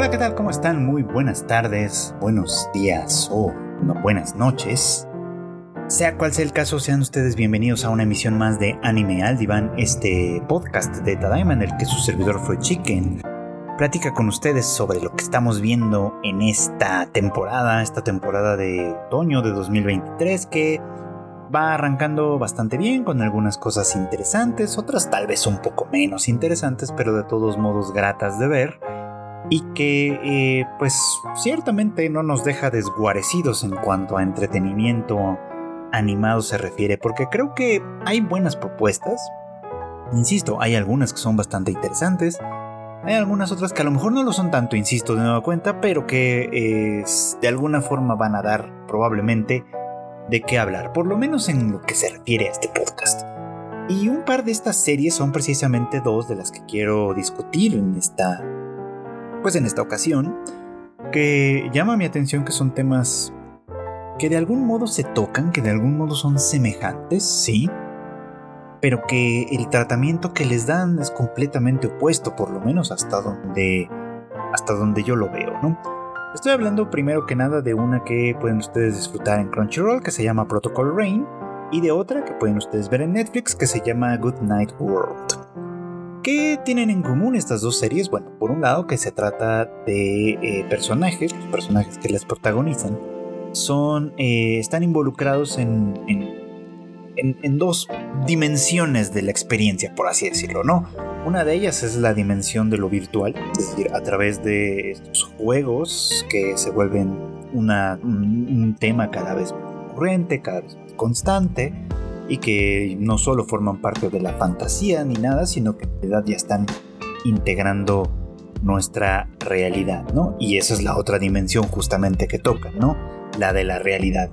Hola, ¿qué tal? ¿Cómo están? Muy buenas tardes, buenos días o buenas noches. Sea cual sea el caso, sean ustedes bienvenidos a una emisión más de Anime al Diván, este podcast de Tadaima en el que su servidor fue Chicken platica con ustedes sobre lo que estamos viendo en esta temporada, esta temporada de otoño de 2023 que va arrancando bastante bien con algunas cosas interesantes, otras tal vez un poco menos interesantes, pero de todos modos gratas de ver y que eh, pues ciertamente no nos deja desguarecidos en cuanto a entretenimiento animado se refiere, porque creo que hay buenas propuestas. Insisto, hay algunas que son bastante interesantes, hay algunas otras que a lo mejor no lo son tanto, insisto, de nueva cuenta, pero que de alguna forma van a dar probablemente de qué hablar, por lo menos en lo que se refiere a este podcast. Y un par de estas series son precisamente dos de las que quiero discutir en esta pues en esta ocasión que llama mi atención que son temas que de algún modo se tocan, que de algún modo son semejantes, sí, pero que el tratamiento que les dan es completamente opuesto, por lo menos hasta donde, hasta donde yo lo veo, ¿no? Estoy hablando primero que nada de una que pueden ustedes disfrutar en Crunchyroll, que se llama Protocol Rain, y de otra que pueden ustedes ver en Netflix, que se llama Good Night World. ¿Qué tienen en común estas dos series? Bueno, por un lado que se trata de eh, personajes, los personajes que les protagonizan, son, eh, están involucrados en en, dos dimensiones de la experiencia, por así decirlo, ¿no? Una de ellas es la dimensión de lo virtual, es decir, a través de estos juegos que se vuelven un, tema cada vez más recurrente, cada vez más constante, y que no solo forman parte de la fantasía ni nada, sino que en realidad ya están integrando nuestra realidad, ¿no? Y esa es la otra dimensión justamente que toca, ¿no? La de la realidad.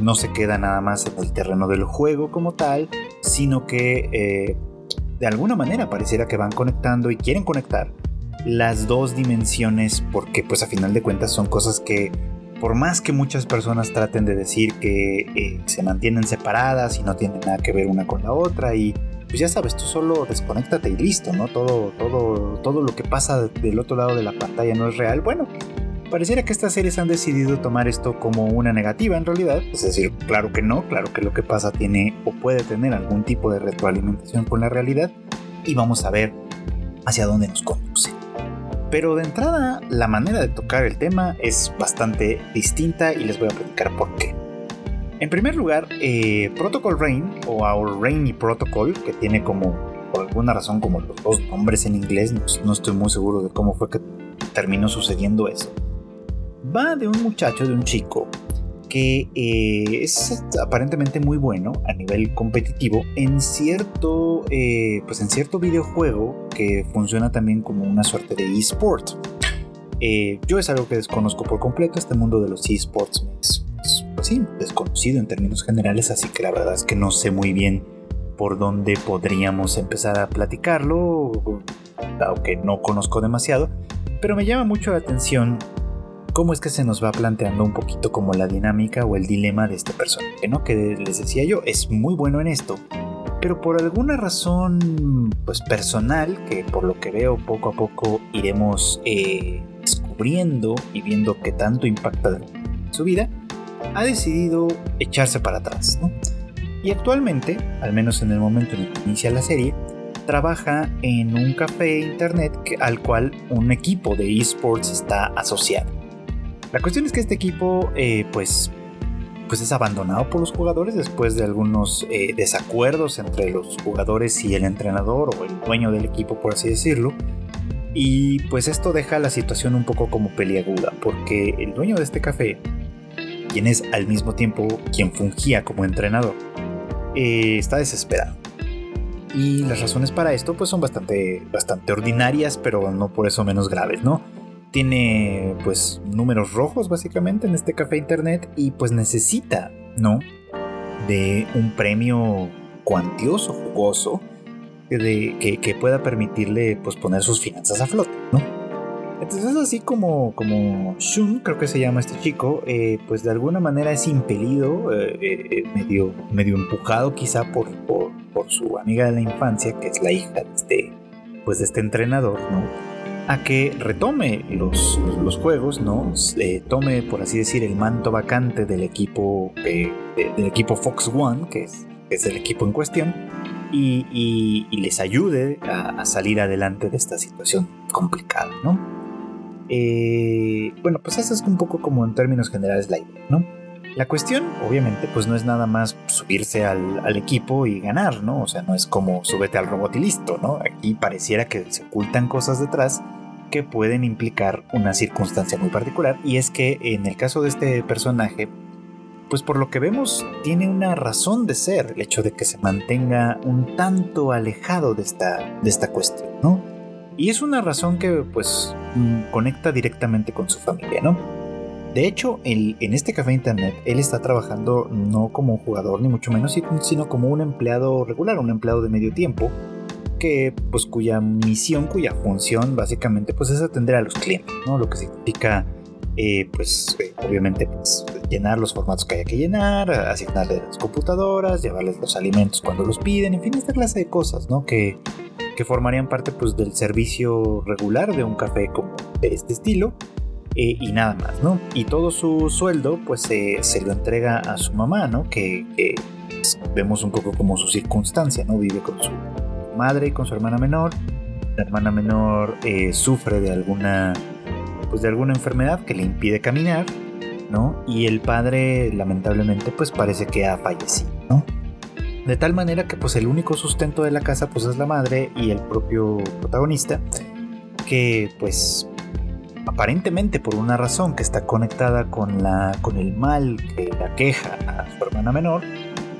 ¿no? se queda nada más en el terreno del juego como tal, sino que eh, de alguna manera pareciera que van conectando y quieren conectar las dos dimensiones porque pues a final de cuentas son cosas que por más que muchas personas traten de decir que eh, se mantienen separadas y no tienen nada que ver una con la otra y pues ya sabes, tú solo desconéctate y listo, ¿no? Todo, todo, todo lo que pasa del otro lado de la pantalla no es real. Bueno, Pareciera que estas series han decidido tomar esto como una negativa en realidad, es decir, claro que no, claro que lo que pasa tiene o puede tener algún tipo de retroalimentación con la realidad y vamos a ver hacia dónde nos conduce. Pero de entrada, la manera de tocar el tema es bastante distinta y les voy a platicar por qué. En primer lugar, eh, Protocol Rain o Our Rainy Protocol, que tiene como, por alguna razón, como los dos nombres en inglés, no estoy muy seguro de cómo fue que terminó sucediendo eso va de un muchacho, de un chico, que eh, es aparentemente muy bueno a nivel competitivo en cierto, eh, pues en cierto videojuego que funciona también como una suerte de eSport. Eh, yo es algo que desconozco por completo, este mundo de los eSports es, pues sí, desconocido en términos generales, así que la verdad es que no sé muy bien por dónde podríamos empezar a platicarlo, aunque no conozco demasiado, pero me llama mucho la atención cómo es que se nos va planteando un poquito como la dinámica o el dilema de este personaje, ¿no? Que les decía yo, es muy bueno en esto, pero por alguna razón pues personal, que por lo que veo poco a poco iremos eh, descubriendo y viendo qué tanto impacta en su vida, ha decidido echarse para atrás, ¿no? Y actualmente, al menos en el momento en el que inicia la serie, trabaja en un café internet al cual un equipo de esports está asociado. La cuestión es que este equipo, eh, pues, pues es abandonado por los jugadores después de algunos eh, desacuerdos entre los jugadores y el entrenador o el dueño del equipo, por así decirlo. Y pues esto deja la situación un poco como peliaguda, porque el dueño de este café, quien es al mismo tiempo quien fungía como entrenador, eh, está desesperado. Y las razones para esto pues son bastante, bastante ordinarias, pero no por eso menos graves, ¿no? Tiene pues números rojos básicamente en este café internet y pues necesita, ¿no? De un premio cuantioso, jugoso, de, que, pueda permitirle pues poner sus finanzas a flote, ¿no? Entonces así como, como Shun, creo que se llama este chico, eh, pues de alguna manera es impelido, eh, eh, medio, medio empujado quizá por, por, por, su amiga de la infancia, que es la hija de este, pues de este entrenador, ¿no? A que retome los, los juegos, ¿no? tome, por así decir, el manto vacante del equipo, del equipo Fox One, que es, es el equipo en cuestión, y, les ayude a, salir adelante de esta situación complicada, ¿no? Eh, bueno, pues eso es un poco como en términos generales la idea, ¿no? La cuestión, obviamente, pues no es nada más subirse al, al, equipo y ganar, ¿no? O sea, no es como súbete al robot y listo, ¿no? Aquí pareciera que se ocultan cosas detrás que pueden implicar una circunstancia muy particular y es que en el caso de este personaje, pues por lo que vemos tiene una razón de ser el hecho de que se mantenga un tanto alejado de esta, de esta cuestión, ¿no? Y es una razón que pues mm, conecta directamente con su familia, ¿no? De hecho, en este café internet, él está trabajando no como jugador, ni mucho menos, sino como un empleado regular, un empleado de medio tiempo, que pues cuya misión, cuya función básicamente pues es atender a los clientes, ¿no? Lo que significa eh, pues eh, obviamente pues, llenar los formatos que haya que llenar, asignarles las computadoras, llevarles los alimentos cuando los piden, en fin, esta clase de cosas, ¿no? Que, que formarían parte pues del servicio regular de un café como de este estilo. Eh, y nada más, ¿no? Y todo su sueldo pues se lo entrega a su mamá, ¿no? Que, que pues, vemos un poco como su circunstancia, ¿no? Vive con su madre y con su hermana menor. La hermana menor eh, sufre de alguna, pues de alguna enfermedad que le impide caminar, ¿no? Y el padre, lamentablemente, pues parece que ha fallecido. De tal manera que pues el único sustento de la casa pues es la madre y el propio protagonista, que pues aparentemente por una razón que está conectada con, la, con el mal que la queja a su hermana menor,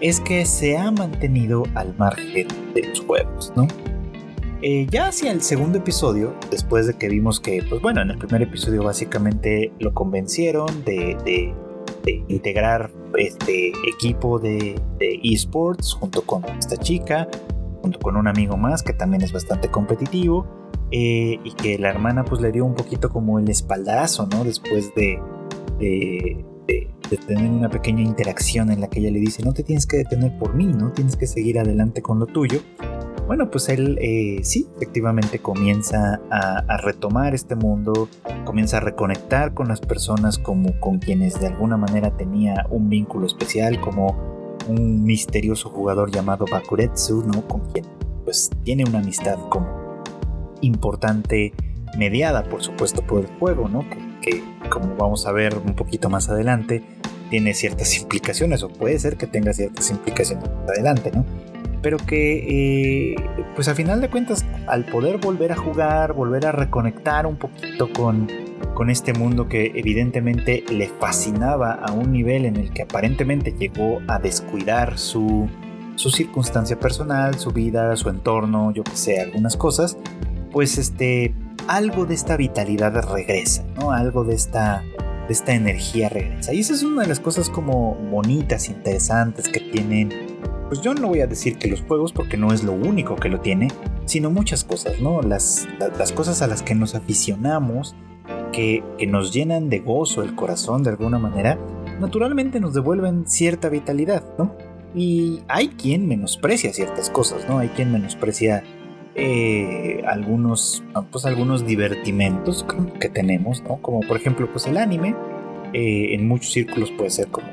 es que se ha mantenido al margen de los juegos, ¿no? Eh, ya hacia el segundo episodio, después de que vimos que, pues bueno, en el primer episodio básicamente lo convencieron de, integrar este equipo de, esports junto con esta chica, junto con un amigo más que también es bastante competitivo, eh, y que la hermana pues le dio un poquito como el espaldarazo, ¿no? Después de, de tener una pequeña interacción en la que ella le dice, no te tienes que detener por mí, no tienes que seguir adelante con lo tuyo. Bueno, pues él eh, sí, efectivamente comienza a, retomar este mundo, comienza a reconectar con las personas como con quienes de alguna manera tenía un vínculo especial, como un misterioso jugador llamado Bakuretsu, ¿no? Con quien pues tiene una amistad como importante, mediada por supuesto por el juego, ¿no? Como vamos a ver un poquito más adelante, tiene ciertas implicaciones, o puede ser que tenga ciertas implicaciones adelante, ¿no? Pero que, eh, pues a final de cuentas, al poder volver a jugar, volver a reconectar un poquito con, con este mundo que evidentemente le fascinaba a un nivel en el que aparentemente llegó a descuidar su, su circunstancia personal, su vida, su entorno, yo que sé, algunas cosas, pues este, algo de esta vitalidad regresa, ¿no? Algo de esta esta energía regresa. Y esa es una de las cosas como bonitas, interesantes que tienen. Pues yo no voy a decir que los juegos, porque no es lo único que lo tiene, sino muchas cosas, ¿no? Las, las, cosas a las que nos aficionamos, que, que nos llenan de gozo el corazón de alguna manera, naturalmente nos devuelven cierta vitalidad, ¿no? Y hay quien menosprecia ciertas cosas, ¿no? Hay quien menosprecia eh, algunos, pues algunos divertimentos que tenemos, ¿no? Como por ejemplo, pues el anime, eh, en muchos círculos puede ser como,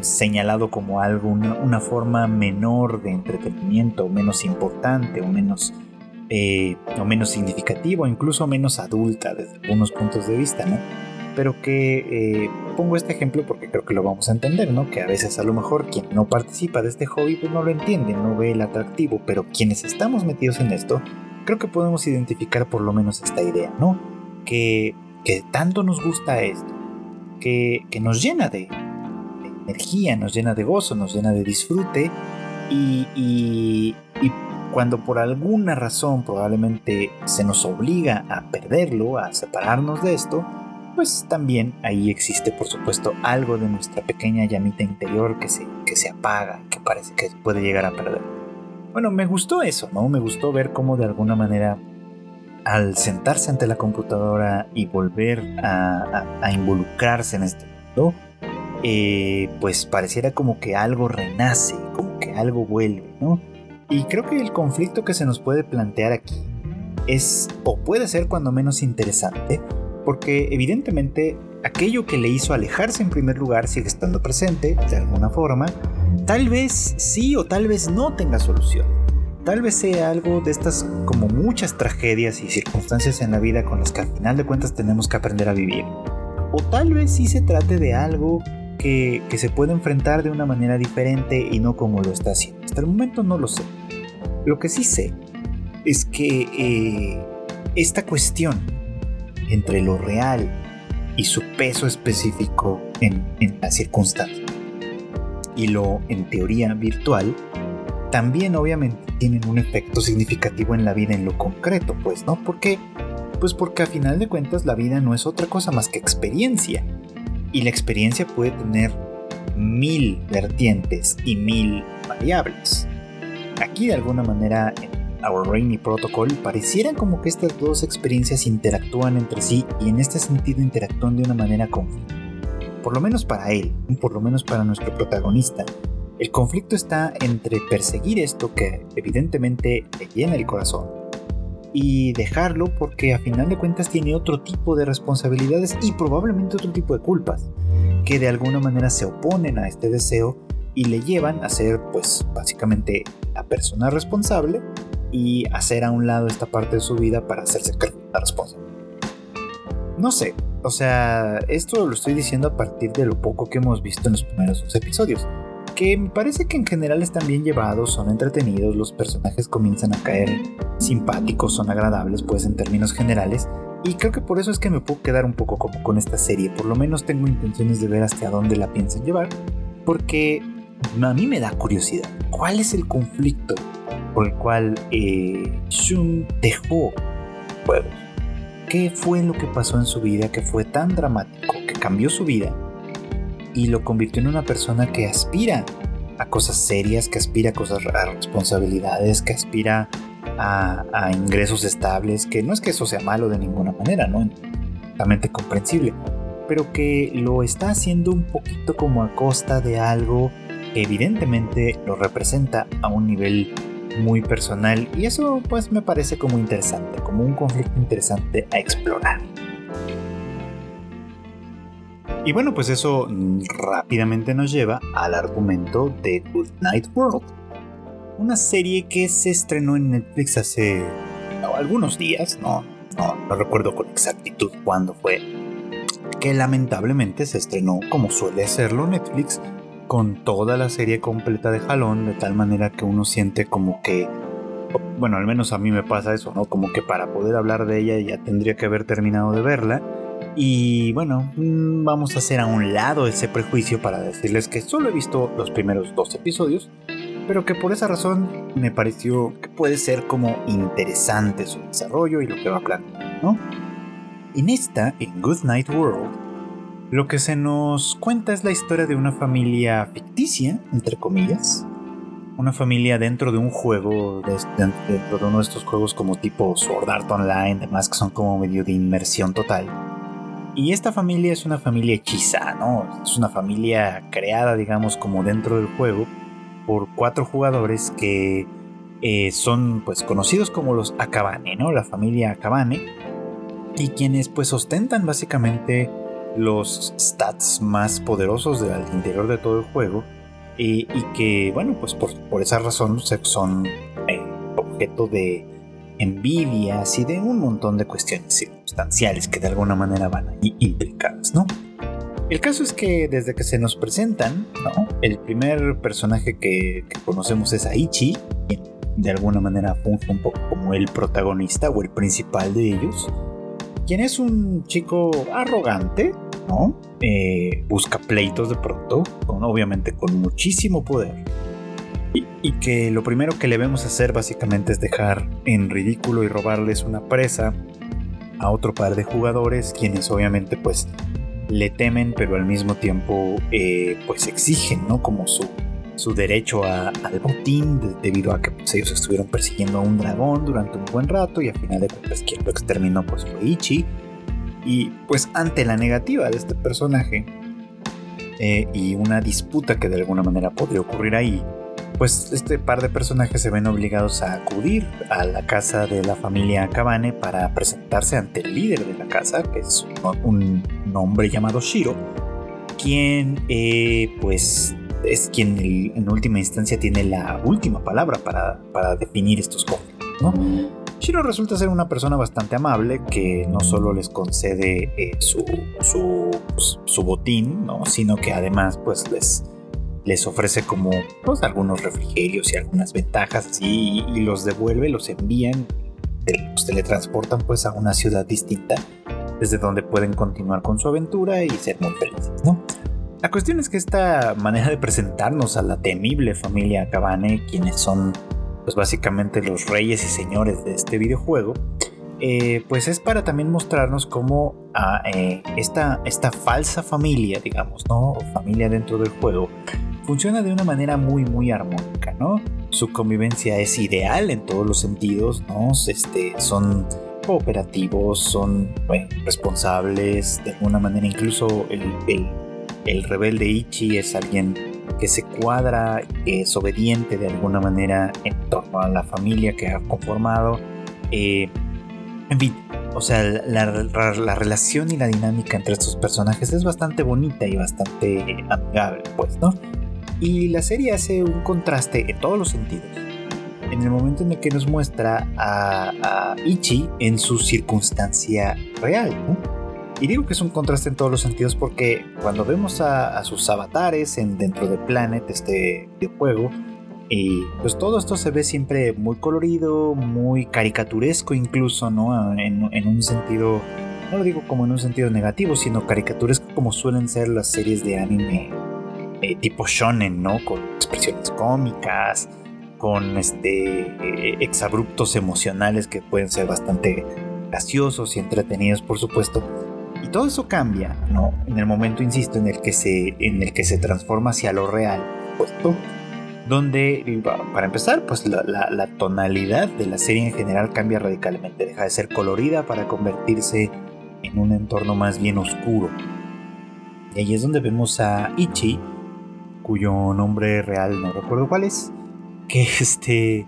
señalado como algo, una, forma menor de entretenimiento, menos importante, o menos, eh, o menos significativo, incluso menos adulta desde algunos puntos de vista, ¿no? Pero que eh, pongo este ejemplo porque creo que lo vamos a entender, ¿no? Que a veces a lo mejor quien no participa de este hobby pues no lo entiende, no ve el atractivo, pero quienes estamos metidos en esto, creo que podemos identificar por lo menos esta idea, ¿no? Que, que tanto nos gusta esto, que, que nos llena de, energía, nos llena de gozo, nos llena de disfrute y, y, y cuando por alguna razón probablemente se nos obliga a perderlo, a separarnos de esto, pues también ahí existe por supuesto algo de nuestra pequeña llamita interior que se, que se apaga, que parece que puede llegar a perder. Bueno, me gustó eso, ¿no? Me gustó ver cómo de alguna manera al sentarse ante la computadora y volver a, involucrarse en este mundo, eh, pues pareciera como que algo renace, como que algo vuelve, ¿no? Y creo que el conflicto que se nos puede plantear aquí es o puede ser cuando menos interesante, porque evidentemente aquello que le hizo alejarse en primer lugar sigue estando presente de alguna forma, tal vez sí o tal vez no tenga solución. Tal vez sea algo de estas como muchas tragedias y circunstancias en la vida con las que al final de cuentas tenemos que aprender a vivir. O tal vez sí se trate de algo que, se puede enfrentar de una manera diferente y no como lo está haciendo. Hasta el momento no lo sé. Lo que sí sé es que eh, esta cuestión entre lo real y su peso específico en, en la circunstancia y lo en teoría virtual también obviamente tienen un efecto significativo en la vida en lo concreto, pues, ¿no? ¿Por qué? Pues porque a final de cuentas la vida no es otra cosa más que experiencia. Y la experiencia puede tener mil vertientes y mil variables. Aquí de alguna manera Our Rainy Protocol pareciera como que estas dos experiencias interactúan entre sí y en este sentido interactúan de una manera conflictiva. Por lo menos para él, por lo menos para nuestro protagonista, el conflicto está entre perseguir esto que evidentemente le llena el corazón y dejarlo porque a final de cuentas tiene otro tipo de responsabilidades y probablemente otro tipo de culpas que de alguna manera se oponen a este deseo y le llevan a ser pues básicamente la persona responsable y hacer a un lado esta parte de su vida para hacerse la responsable. No sé, o sea, esto lo estoy diciendo a partir de lo poco que hemos visto en los primeros dos episodios que me parece que en general están bien llevados, son entretenidos, los personajes comienzan a caer simpáticos, son agradables, pues en términos generales. Y creo que por eso es que me puedo quedar un poco como con esta serie. Por lo menos tengo intenciones de ver hacia dónde la piensan llevar. Porque a mí me da curiosidad. ¿Cuál es el conflicto por el cual eh, Shun dejó juegos? ¿Qué fue lo que pasó en su vida que fue tan dramático, que cambió su vida y lo convirtió en una persona que aspira a cosas serias, que aspira a cosas a responsabilidades, que aspira a, ingresos estables, que no es que eso sea malo de ninguna manera, ¿no? Totalmente comprensible, pero que lo está haciendo un poquito como a costa de algo que evidentemente lo representa a un nivel muy personal y eso pues me parece como interesante, como un conflicto interesante a explorar. Y bueno, pues eso rápidamente nos lleva al argumento de Good Night World, una serie que se estrenó en Netflix hace algunos días, no, no, recuerdo con exactitud cuándo fue, que lamentablemente se estrenó como suele hacerlo Netflix, con toda la serie completa de jalón, de tal manera que uno siente como que, bueno, al menos a mí me pasa eso, ¿no? Como que para poder hablar de ella ya tendría que haber terminado de verla y bueno, mm, vamos a hacer a un lado ese prejuicio para decirles que solo he visto los primeros dos episodios, pero que por esa razón me pareció que puede ser como interesante su desarrollo y lo que va plantear, ¿no? En esta, en Good Night World, lo que se nos cuenta es la historia de una familia ficticia, entre comillas, una familia dentro de un juego, dentro de uno de estos juegos como tipo Sword Art Online, demás que son como medio de inmersión total y esta familia es una familia hechiza, ¿no? Es una familia creada, digamos, como dentro del juego por cuatro jugadores que eh, son pues conocidos como los Akabane, ¿no? La familia Akabane y quienes pues ostentan básicamente los stats más poderosos del interior de todo el juego y, que bueno pues por, por esa razón son eh, objeto de envidias y de un montón de cuestiones circunstanciales que de alguna manera van ahí implicadas, ¿no? El caso es que desde que se nos presentan, ¿no? El primer personaje que, conocemos es Aichi, quien de alguna manera funge un poco como el protagonista o el principal de ellos, quien es un chico arrogante, ¿no? Eh, busca pleitos de pronto, obviamente con muchísimo poder y, que lo primero que le vemos hacer básicamente es dejar en ridículo y robarles una presa a otro par de jugadores, quienes obviamente pues le temen, pero al mismo tiempo eh, pues exigen, ¿no? Como su, su derecho al botín debido a que pues, ellos estuvieron persiguiendo a un dragón durante un buen rato y al final de cuentas quien lo exterminó pues fue Ichi. Y pues ante la negativa de este personaje eh, y una disputa que de alguna manera podría ocurrir ahí, pues este par de personajes se ven obligados a acudir a la casa de la familia Kabane para presentarse ante el líder de la casa, que es un, hombre llamado Shiro, quien eh, pues es quien en última instancia tiene la última palabra para, para definir estos conflictos, ¿no? Shiro resulta ser una persona bastante amable que no solo les concede eh, su, su, pues, su, botín, ¿no? sino que además pues les, les ofrece como pues, algunos refrigerios y algunas ventajas y, los devuelve, los envían, los teletransportan pues a una ciudad distinta desde donde pueden continuar con su aventura y ser muy felices, ¿no? La cuestión es que esta manera de presentarnos a la temible familia Cabane, quienes son pues básicamente los reyes y señores de este videojuego, eh, pues es para también mostrarnos cómo ah, eh, esta, esta falsa familia, digamos, ¿no? O familia dentro del juego, funciona de una manera muy, muy armónica, ¿no? Su convivencia es ideal en todos los sentidos, ¿no? Este, son cooperativos, son responsables, de alguna manera incluso el rebelde Ichi es alguien que se cuadra, es obediente de alguna manera en torno a la familia que ha conformado. Eh, en fin, o sea, la, relación y la dinámica entre estos personajes es bastante bonita y bastante amigable, pues, ¿no? Y la serie hace un contraste en todos los sentidos. En el momento en el que nos muestra a, a Ichi en su circunstancia real, ¿no? Y digo que es un contraste en todos los sentidos porque cuando vemos a, sus avatares en, dentro de Planet, este juego, y pues todo esto se ve siempre muy colorido, muy caricaturesco incluso, ¿no? En, un sentido, no lo digo como en un sentido negativo, sino caricaturesco como suelen ser las series de anime eh, tipo shonen, ¿no? Con expresiones cómicas, con este eh, exabruptos emocionales que pueden ser bastante graciosos y entretenidos, por supuesto. Y todo eso cambia, ¿no? En el momento, insisto, en el que se, en el que se transforma hacia lo real, puesto donde, para empezar, pues la, tonalidad de la serie en general cambia radicalmente, deja de ser colorida para convertirse en un entorno más bien oscuro. Y ahí es donde vemos a Ichi, cuyo nombre real no recuerdo cuál es, que este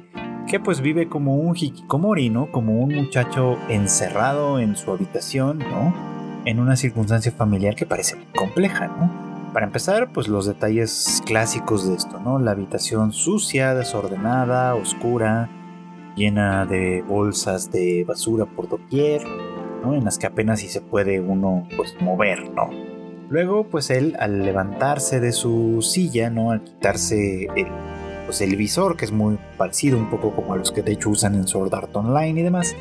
que pues vive como un hikikomori, ¿no? Como un muchacho encerrado en su habitación, ¿no? En una circunstancia familiar que parece compleja, ¿no? Para empezar, pues los detalles clásicos de esto, ¿no? La habitación sucia, desordenada, oscura, llena de bolsas de basura por doquier, ¿no? En las que apenas si se puede uno pues mover, ¿no? Luego, pues él al levantarse de su silla, ¿no? Al quitarse el, pues el visor, que es muy parecido un poco como a los que de hecho usan en Sword Art Online y demás,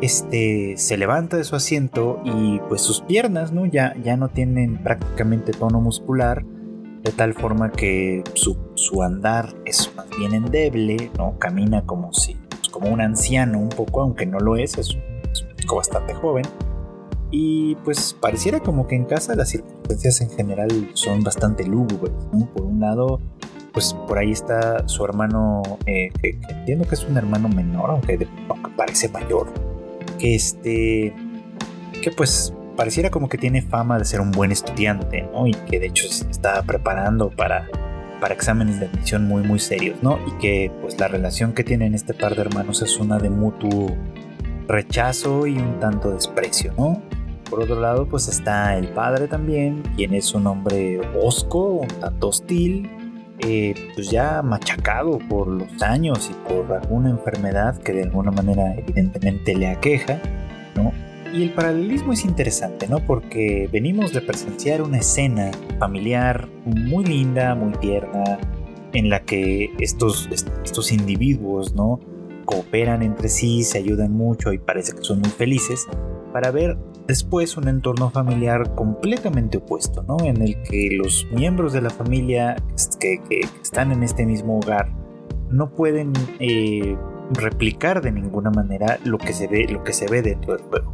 este se levanta de su asiento y pues sus piernas ¿no? ya, ya no tienen prácticamente tono muscular, de tal forma que su, andar es más bien endeble, ¿no? camina como si pues, como un anciano un poco, aunque no lo es, es un, chico bastante joven. Y pues pareciera como que en casa las circunstancias en general son bastante lúgubres, Por un lado, pues por ahí está su hermano, eh, que, entiendo que es un hermano menor, aunque, aunque parece mayor, este que pues pareciera como que tiene fama de ser un buen estudiante, ¿no? Y que de hecho se está preparando para, para exámenes de admisión muy muy serios, ¿no? Y que pues la relación que tienen este par de hermanos es una de mutuo rechazo y un tanto desprecio, ¿no? Por otro lado, pues está el padre también, quien es un hombre osco, un tanto hostil, eh, pues ya machacado por los años y por alguna enfermedad que de alguna manera evidentemente le aqueja, ¿no? Y el paralelismo es interesante, ¿no? Porque venimos de presenciar una escena familiar muy linda, muy tierna, en la que estos, estos individuos, ¿no? Cooperan entre sí, se ayudan mucho y parece que son muy felices, para ver después un entorno familiar completamente opuesto, ¿no? En el que los miembros de la familia que, están en este mismo hogar no pueden eh, replicar de ninguna manera lo que se ve, dentro del juego.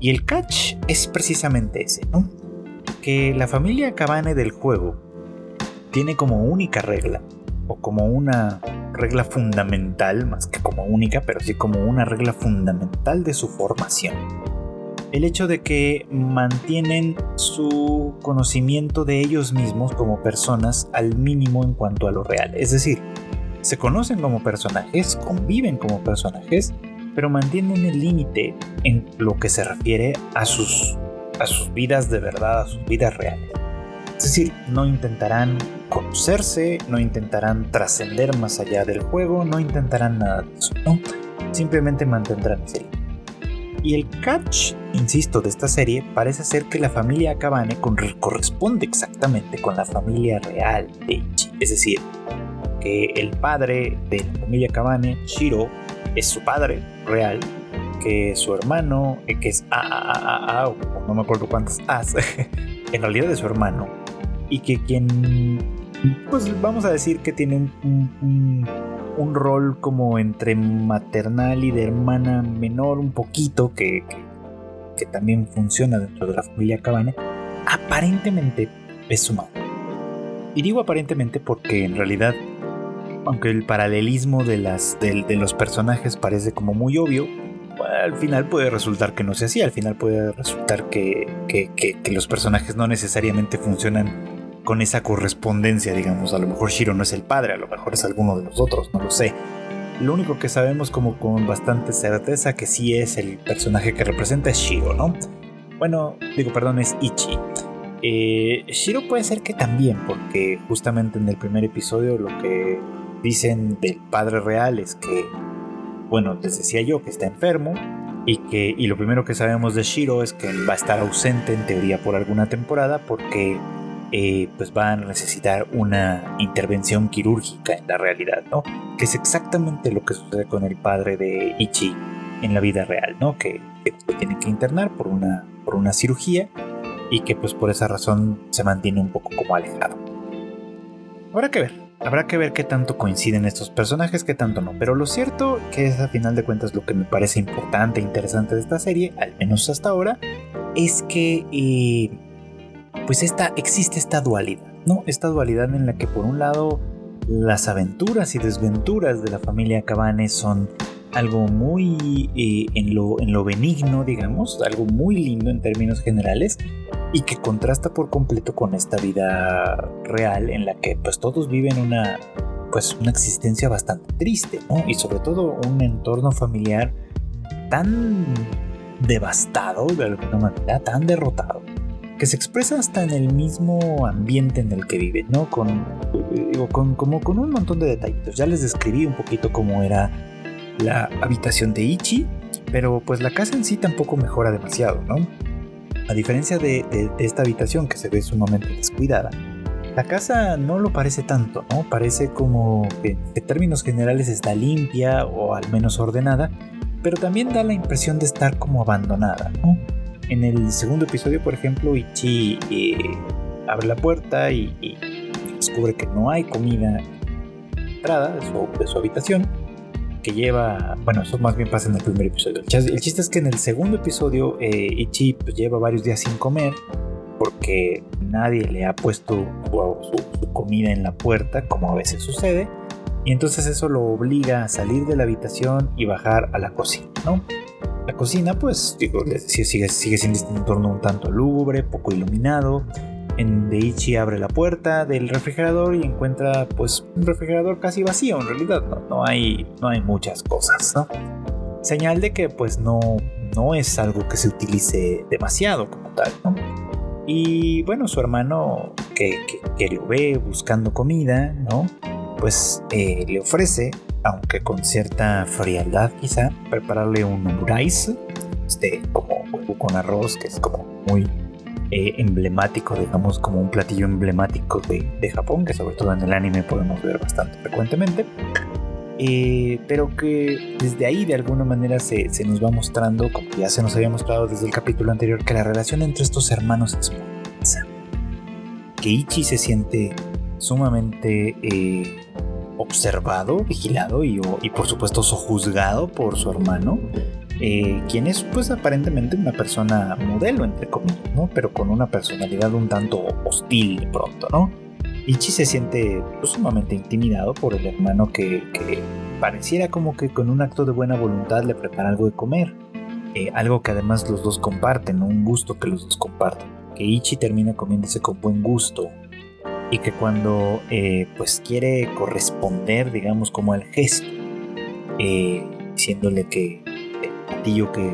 Y el catch es precisamente ese, ¿no? Que la familia Cabane del juego tiene como única regla, o como una regla fundamental, más que como única, pero sí como una regla fundamental de su formación el hecho de que mantienen su conocimiento de ellos mismos como personas al mínimo en cuanto a lo real. Es decir, se conocen como personajes, conviven como personajes, pero mantienen el límite en lo que se refiere a sus, a sus vidas de verdad, a sus vidas reales. Es decir, no intentarán conocerse, no intentarán trascender más allá del juego, no intentarán nada de eso. Simplemente mantendrán ese límite. Y el catch, insisto, de esta serie parece ser que la familia Akabane corresponde exactamente con la familia real de Ichi. Es decir, que el padre de la familia Akabane, Shiro, es su padre real, que su hermano, eh, que es A, A, A, no me acuerdo cuántas As, en realidad es su hermano, y que quien, pues vamos a decir que tiene un un rol como entre maternal y de hermana menor un poquito que, que, también funciona dentro de la familia Cabane, aparentemente es su. Y digo aparentemente porque en realidad, aunque el paralelismo de, las, de, los personajes parece como muy obvio, al final puede resultar que no sea así, al final puede resultar que, que, que los personajes no necesariamente funcionan con esa correspondencia, digamos. A lo mejor Shiro no es el padre, a lo mejor es alguno de nosotros, no lo sé. Lo único que sabemos como con bastante certeza que sí es el personaje que representa es Shiro, ¿no? Bueno, digo, perdón, es Ichi. Eh, Shiro puede ser que también, porque justamente en el primer episodio lo que dicen del padre real es que, bueno, les decía yo que está enfermo y que y lo primero que sabemos de Shiro es que él va a estar ausente en teoría por alguna temporada porque eh, pues van a necesitar una intervención quirúrgica en la realidad, ¿no? Que es exactamente lo que sucede con el padre de Ichi en la vida real, ¿no? Que, que tienen que internar por una, por una cirugía y que pues por esa razón se mantiene un poco como alejado. Habrá que ver, habrá que ver qué tanto coinciden estos personajes, qué tanto no. Pero lo cierto que es a final de cuentas lo que me parece importante e interesante de esta serie, al menos hasta ahora, es que eh, pues esta, existe esta dualidad, ¿no? Esta dualidad en la que por un lado las aventuras y desventuras de la familia Cabane son algo muy eh, en, lo, en lo benigno, digamos, algo muy lindo en términos generales y que contrasta por completo con esta vida real en la que pues todos viven una pues una existencia bastante triste, ¿no? Y sobre todo un entorno familiar tan devastado de alguna manera, tan derrotado, que se expresa hasta en el mismo ambiente en el que vive, ¿no? Con, con, como con un montón de detallitos. Ya les describí un poquito cómo era la habitación de Ichi, pero pues la casa en sí tampoco mejora demasiado, ¿no? A diferencia de, esta habitación que se ve sumamente descuidada, la casa no lo parece tanto, ¿no? Parece como que en términos generales está limpia o al menos ordenada, pero también da la impresión de estar como abandonada, ¿no? En el segundo episodio, por ejemplo, Ichi eh, abre la puerta y, descubre que no hay comida en la entrada de su, habitación. Que lleva, bueno, eso más bien pasa en el primer episodio. El chiste es que en el segundo episodio eh, Ichi pues, lleva varios días sin comer porque nadie le ha puesto su, comida en la puerta, como a veces sucede, y entonces eso lo obliga a salir de la habitación y bajar a la cocina, ¿no? La cocina, pues, digo, sigue, sigue siendo este entorno un tanto lúgubre, poco iluminado. En Deichi abre la puerta del refrigerador y encuentra, pues, un refrigerador casi vacío. En realidad, no, no, hay, no hay muchas cosas, ¿no? Señal de que, pues, no, no es algo que se utilice demasiado como tal, ¿no? Y bueno, su hermano que, que, lo ve buscando comida, ¿no? Pues eh, le ofrece aunque con cierta frialdad quizá, prepararle un rice, este, como con arroz, que es como muy eh, emblemático, digamos, como un platillo emblemático de, Japón, que sobre todo en el anime podemos ver bastante frecuentemente. Eh, pero que desde ahí de alguna manera se, se, nos va mostrando, como ya se nos había mostrado desde el capítulo anterior, que la relación entre estos hermanos es muy intensa. Que Ichi se siente sumamente eh, observado, vigilado y, por supuesto sojuzgado por su hermano, eh, quien es pues aparentemente una persona modelo, entre comillas. Pero con una personalidad un tanto hostil pronto, ¿no? Ichi se siente pues, sumamente intimidado por el hermano que, pareciera como que con un acto de buena voluntad le prepara algo de comer. Eh, algo que además los dos comparten, un gusto que los dos comparten. Que Ichi termina comiéndose con buen gusto y que cuando eh, pues quiere corresponder, digamos, como al gesto, eh, diciéndole que el platillo que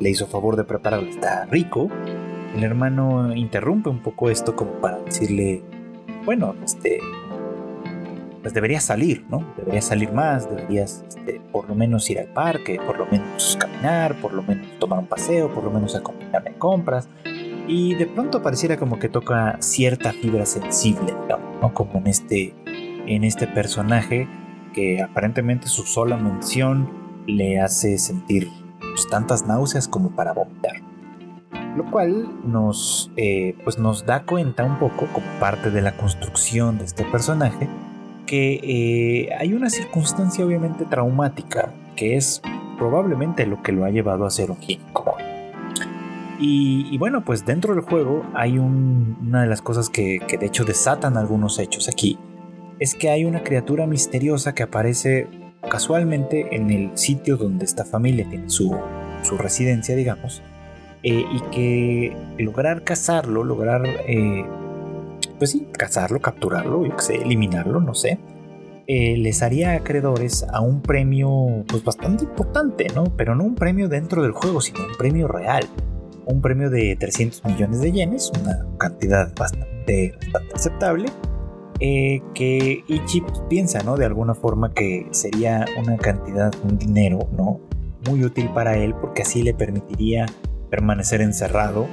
le hizo favor de prepararlo está rico, el hermano interrumpe un poco esto como para decirle, bueno, este, pues deberías salir, ¿no? Deberías salir más, deberías este, por lo menos ir al parque, por lo menos caminar, por lo menos tomar un paseo, por lo menos acompañarme en compras. Y de pronto pareciera como que toca cierta fibra sensible, ¿no? Como en este, en este personaje que aparentemente su sola mención le hace sentir pues, tantas náuseas como para vomitar. Lo cual nos, eh, pues nos da cuenta un poco, como parte de la construcción de este personaje, que eh, hay una circunstancia obviamente traumática, que es probablemente lo que lo ha llevado a ser un como y, bueno, pues dentro del juego hay una de las cosas que, de hecho desatan algunos hechos aquí. Es que hay una criatura misteriosa que aparece casualmente en el sitio donde esta familia tiene su, residencia, digamos. Eh, y que lograr cazarlo, lograr, eh, pues sí, cazarlo, capturarlo, yo que sé, eliminarlo, no sé, eh, les haría acreedores a un premio pues bastante importante, ¿no? Pero no un premio dentro del juego, sino un premio real un premio de 300 millones de yenes, una cantidad bastante, aceptable, eh, que Ichi piensa, ¿no? De alguna forma que sería una cantidad, un dinero, ¿no? Muy útil para él porque así le permitiría permanecer encerrado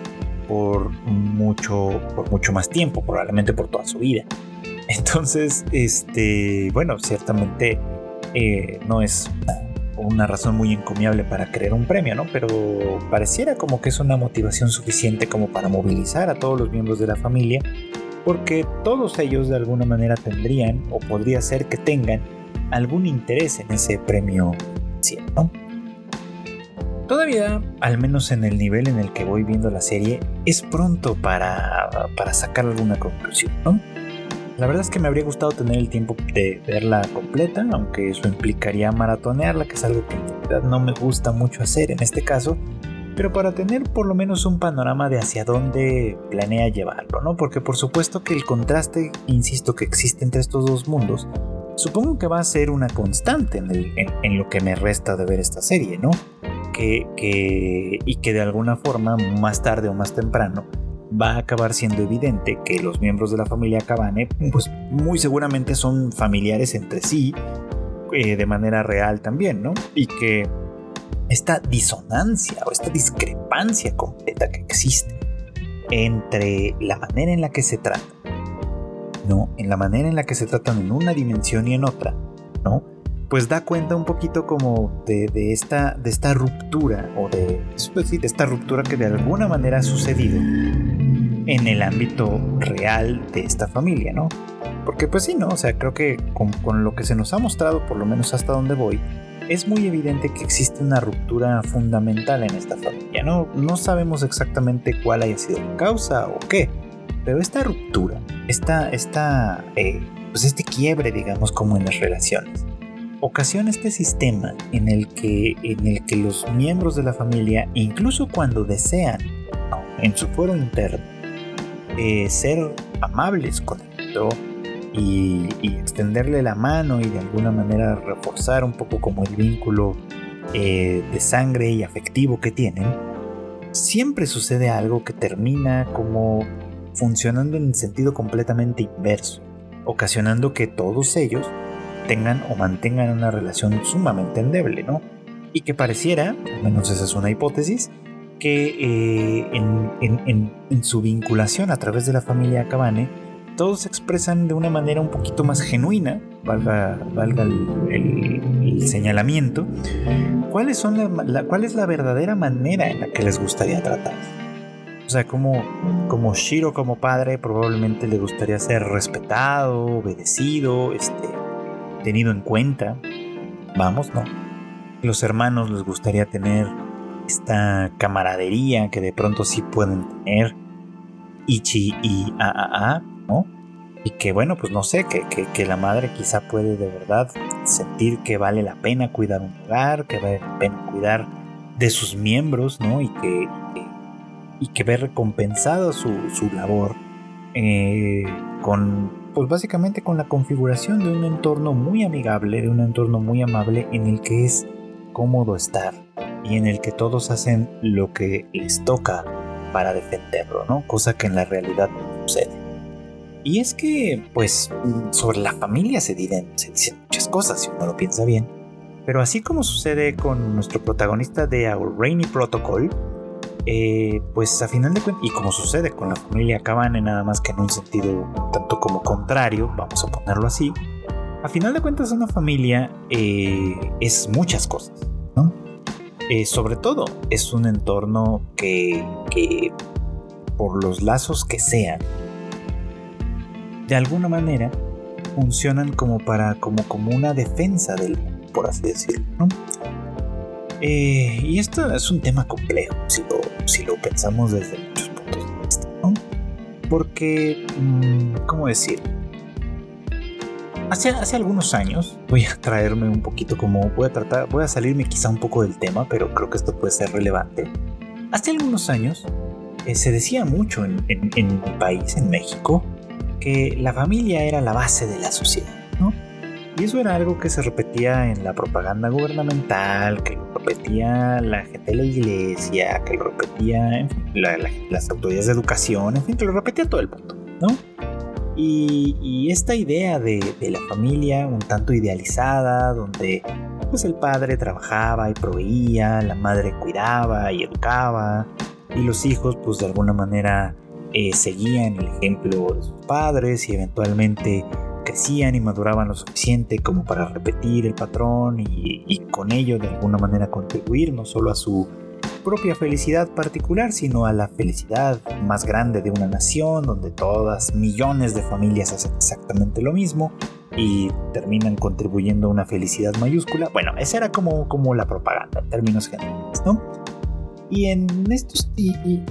por mucho, por mucho más tiempo, probablemente por toda su vida. Entonces, este, bueno, ciertamente eh, no es razón muy encomiable para crear un premio, ¿no? Pero pareciera como que es una motivación suficiente como para movilizar a todos los miembros de la familia, porque todos ellos de alguna manera tendrían, o podría ser que tengan, algún interés en ese premio, ¿no? Todavía, al menos en el nivel en el que voy viendo la serie, es pronto para, para sacar alguna conclusión, ¿no? La verdad es que me habría gustado tener el tiempo de verla completa, aunque eso implicaría maratonearla, que es algo que en realidad no me gusta mucho hacer en este caso, pero para tener por lo menos un panorama de hacia dónde planea llevarlo, ¿no? Porque por supuesto que el contraste, insisto, que existe entre estos dos mundos, supongo que va a ser una constante en, lo que me resta de ver esta serie, ¿no? Que, que, y que de alguna forma, más tarde o más temprano, va a acabar siendo evidente que los miembros de la familia Cabane, pues muy seguramente son familiares entre sí, eh, de manera real también, ¿no? Y que esta disonancia o esta discrepancia completa que existe entre la manera en la que se tratan, ¿no? En la manera en la que se tratan en una dimensión y en otra, ¿no? Pues da cuenta un poquito como de, esta, de esta ruptura o de, pues de esta ruptura que de alguna manera ha sucedido en el ámbito real de esta familia, ¿no? Porque pues sí, ¿no? O sea, creo que con, lo que se nos ha mostrado, por lo menos hasta donde voy, es muy evidente que existe una ruptura fundamental en esta familia, ¿no? No sabemos exactamente cuál haya sido la causa o qué, pero esta ruptura, esta, esta, eh, pues este quiebre, digamos, como en las relaciones, ocasiona este sistema en el que, en el que los miembros de la familia, incluso cuando desean, en su fuero interno, eh, ser amables con el y, extenderle la mano y de alguna manera reforzar un poco como el vínculo eh, de sangre y afectivo que tienen, siempre sucede algo que termina como funcionando en sentido completamente inverso, ocasionando que todos ellos tengan o mantengan una relación sumamente endeble, ¿no? Y que pareciera, al menos esa es una hipótesis, que eh, en, su vinculación a través de la familia Cabane, todos se expresan de una manera un poquito más genuina, valga, el, señalamiento, ¿cuáles son la, cuál es la verdadera manera en la que les gustaría tratar. O sea, como, como Shiro como padre probablemente le gustaría ser respetado, obedecido, este, tenido en cuenta. Vamos, ¿no? Los hermanos les gustaría tener esta camaradería que de pronto sí pueden tener Ichi y AAA, ¿no? Y que bueno, pues no sé, que, que, la madre quizá puede de verdad sentir que vale la pena cuidar un hogar, que vale la pena cuidar de sus miembros, ¿no? Y que, y que ve recompensado su, su labor eh, con, pues básicamente con la configuración de un entorno muy amigable, de un entorno muy amable en el que es cómodo estar y en el que todos hacen lo que les toca para defenderlo, ¿no? Cosa que en la realidad no sucede. Y es que, pues, sobre la familia se dicen, se dicen muchas cosas, si uno lo piensa bien. Pero así como sucede con nuestro protagonista de Our Rainy Protocol, eh, pues a final de cuentas, y como sucede con la familia Cabane, nada más que en un sentido tanto como contrario, vamos a ponerlo así, a final de cuentas una familia eh, es muchas cosas, ¿no? Eh, sobre todo es un entorno que, que, por los lazos que sean, de alguna manera funcionan como para, como, como una defensa del por así decirlo, ¿no? Y esto es un tema complejo, si lo, pensamos desde muchos puntos de vista, ¿no? Porque, mm, ¿cómo decir? Hace, hace algunos años, voy a traerme un poquito como, voy a tratar, voy a salirme quizá un poco del tema, pero creo que esto puede ser relevante. Hace algunos años eh, se decía mucho en, en, mi país, en México, que la familia era la base de la sociedad. Y eso era algo que se repetía en la propaganda gubernamental, que lo repetía la gente de la iglesia, que lo repetía las autoridades de educación, en fin, que lo repetía todo el mundo, ¿no? Y, esta idea de, la familia un tanto idealizada, donde pues el padre trabajaba y proveía, la madre cuidaba y educaba, y los hijos pues de alguna manera eh, seguían el ejemplo de sus padres y eventualmente crecían y maduraban lo suficiente como para repetir el patrón y, con ello de alguna manera contribuir no solo a su propia felicidad particular, sino a la felicidad más grande de una nación donde todas millones de familias hacen exactamente lo mismo y terminan contribuyendo a una felicidad mayúscula. Bueno, esa era como, como la propaganda en términos generales, ¿no? Y en estos,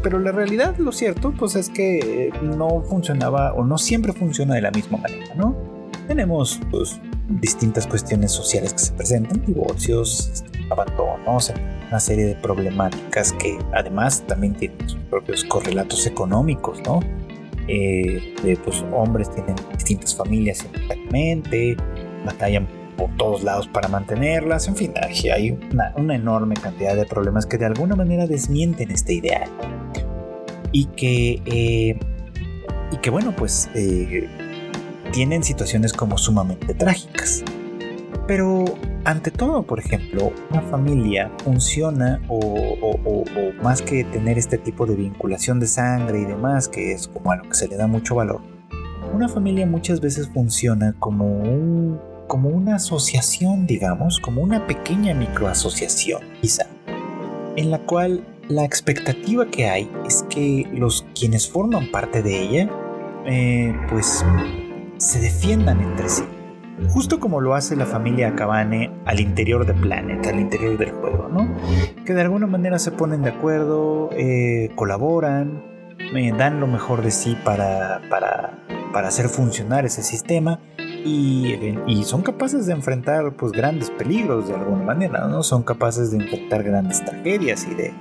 pero la realidad, lo cierto, pues es que no funcionaba o no siempre funciona de la misma manera, ¿no? Tenemos pues distintas cuestiones sociales que se presentan, divorcios, abandonos, una serie de problemáticas que además también tienen sus propios correlatos económicos, ¿no? Eh, pues hombres tienen distintas familias simultáneamente, batallan por todos lados para mantenerlas, en fin, hay una, enorme cantidad de problemas que de alguna manera desmienten este ideal. Y que, eh, y que bueno, pues eh, tienen situaciones como sumamente trágicas. Pero ante todo, por ejemplo, una familia funciona o, más que tener este tipo de vinculación de sangre y demás, que es como a lo que se le da mucho valor, una familia muchas veces funciona como un como una asociación, digamos, como una pequeña microasociación, quizá, en la cual la expectativa que hay es que los quienes forman parte de ella, eh, pues, se defiendan entre sí. Justo como lo hace la familia Cabane al interior de Planet, al interior del juego, ¿no? Que de alguna manera se ponen de acuerdo, eh, colaboran, eh, dan lo mejor de sí para, para, para hacer funcionar ese sistema y, son capaces de enfrentar pues grandes peligros de alguna manera, ¿no? Son capaces de enfrentar grandes tragedias y de,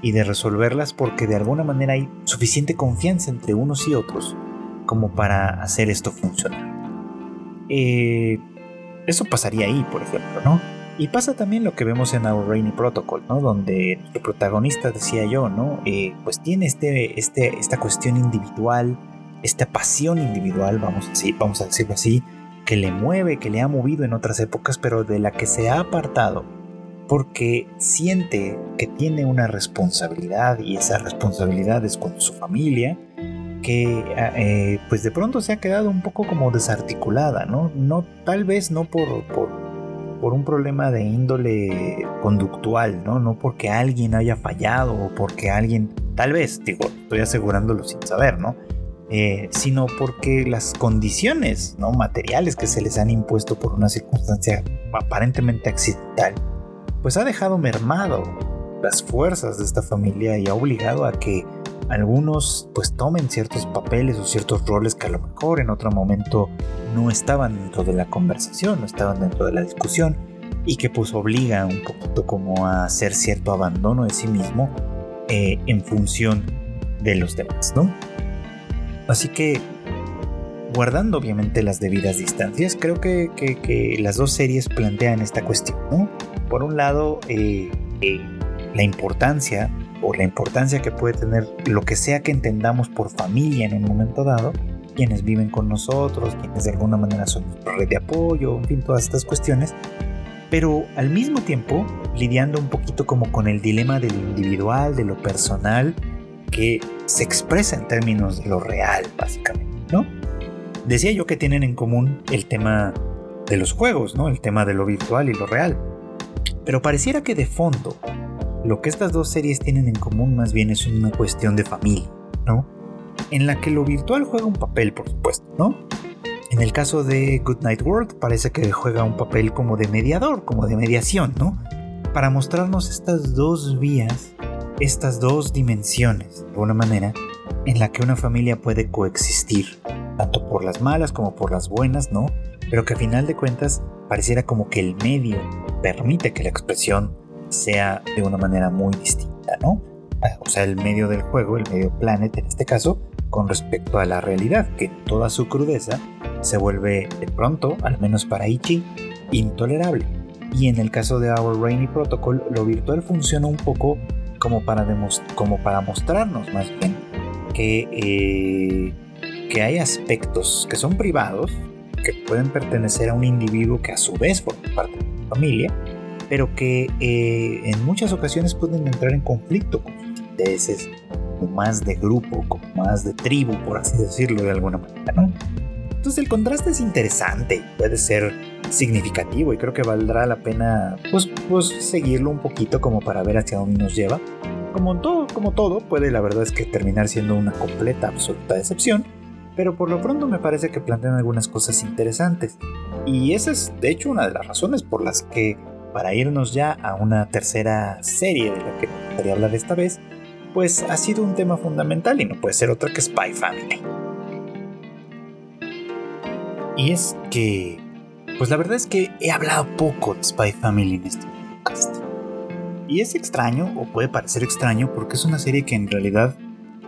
y de resolverlas porque de alguna manera hay suficiente confianza entre unos y otros como para hacer esto funcionar. Eh, eso pasaría ahí, por ejemplo, ¿no? Y pasa también lo que vemos en Our Rainy Protocol, ¿no? Donde el protagonista, decía yo, ¿no? Eh, pues tiene este, este, esta cuestión individual, esta pasión individual, vamos, vamos a decirlo así, que le mueve, que le ha movido en otras épocas, pero de la que se ha apartado porque siente que tiene una responsabilidad y esa responsabilidad es con su familia, que eh, pues de pronto se ha quedado un poco como desarticulada, ¿no? no tal vez no por, por, por un problema de índole conductual, ¿no? No porque alguien haya fallado o porque alguien, tal vez, digo, estoy asegurándolo sin saber, ¿no? Eh, sino porque las condiciones ¿no? materiales que se les han impuesto por una circunstancia aparentemente accidental, pues ha dejado mermado las fuerzas de esta familia y ha obligado a que algunos pues tomen ciertos papeles o ciertos roles que a lo mejor en otro momento no estaban dentro de la conversación, no estaban dentro de la discusión y que pues obliga un poquito como a hacer cierto abandono de sí mismo eh, en función de los demás, ¿no? Así que, guardando obviamente las debidas distancias, creo que, las dos series plantean esta cuestión, ¿no? Por un lado, eh, eh, la importancia o la importancia que puede tener lo que sea que entendamos por familia en un momento dado, quienes viven con nosotros, quienes de alguna manera son red de apoyo, en fin, todas estas cuestiones, pero al mismo tiempo lidiando un poquito como con el dilema del individual, de lo personal, que se expresa en términos de lo real, básicamente, ¿no? Decía yo que tienen en común el tema de los juegos, ¿no? El tema de lo virtual y lo real. Pero pareciera que de fondo lo que estas dos series tienen en común más bien es una cuestión de familia, ¿no? En la que lo virtual juega un papel, por supuesto, ¿no? En el caso de Good Night World parece que juega un papel como de mediador, como de mediación, ¿no? Para mostrarnos estas dos vías, estas dos dimensiones, de alguna manera, en la que una familia puede coexistir, tanto por las malas como por las buenas, ¿no? Pero que a final de cuentas pareciera como que el medio permite que la expresión sea de una manera muy distinta, ¿no? O sea, el medio del juego, el medio planet en este caso, con respecto a la realidad, que en toda su crudeza se vuelve de pronto, al menos para Ichi, intolerable. Y en el caso de Our Rainy Protocol, lo virtual funciona un poco como para, como para mostrarnos más bien que, eh, que hay aspectos que son privados, que pueden pertenecer a un individuo que a su vez forma parte de la familia, pero que eh, en muchas ocasiones pueden entrar en conflicto con sus intereses, como más de grupo, como más de tribu, por así decirlo de alguna manera, ¿no? Entonces el contraste es interesante, puede ser significativo y creo que valdrá la pena pues, pues seguirlo un poquito como para ver hacia dónde nos lleva. Como todo, como todo, puede la verdad es que terminar siendo una completa, absoluta decepción, pero por lo pronto me parece que plantean algunas cosas interesantes. Y esa es de hecho una de las razones por las que para irnos ya a una tercera serie de la que me gustaría hablar esta vez, pues ha sido un tema fundamental y no puede ser otra que Spy Family. Y es que, pues la verdad es que he hablado poco de Spy Family en este podcast. Y es extraño, o puede parecer extraño, porque es una serie que en realidad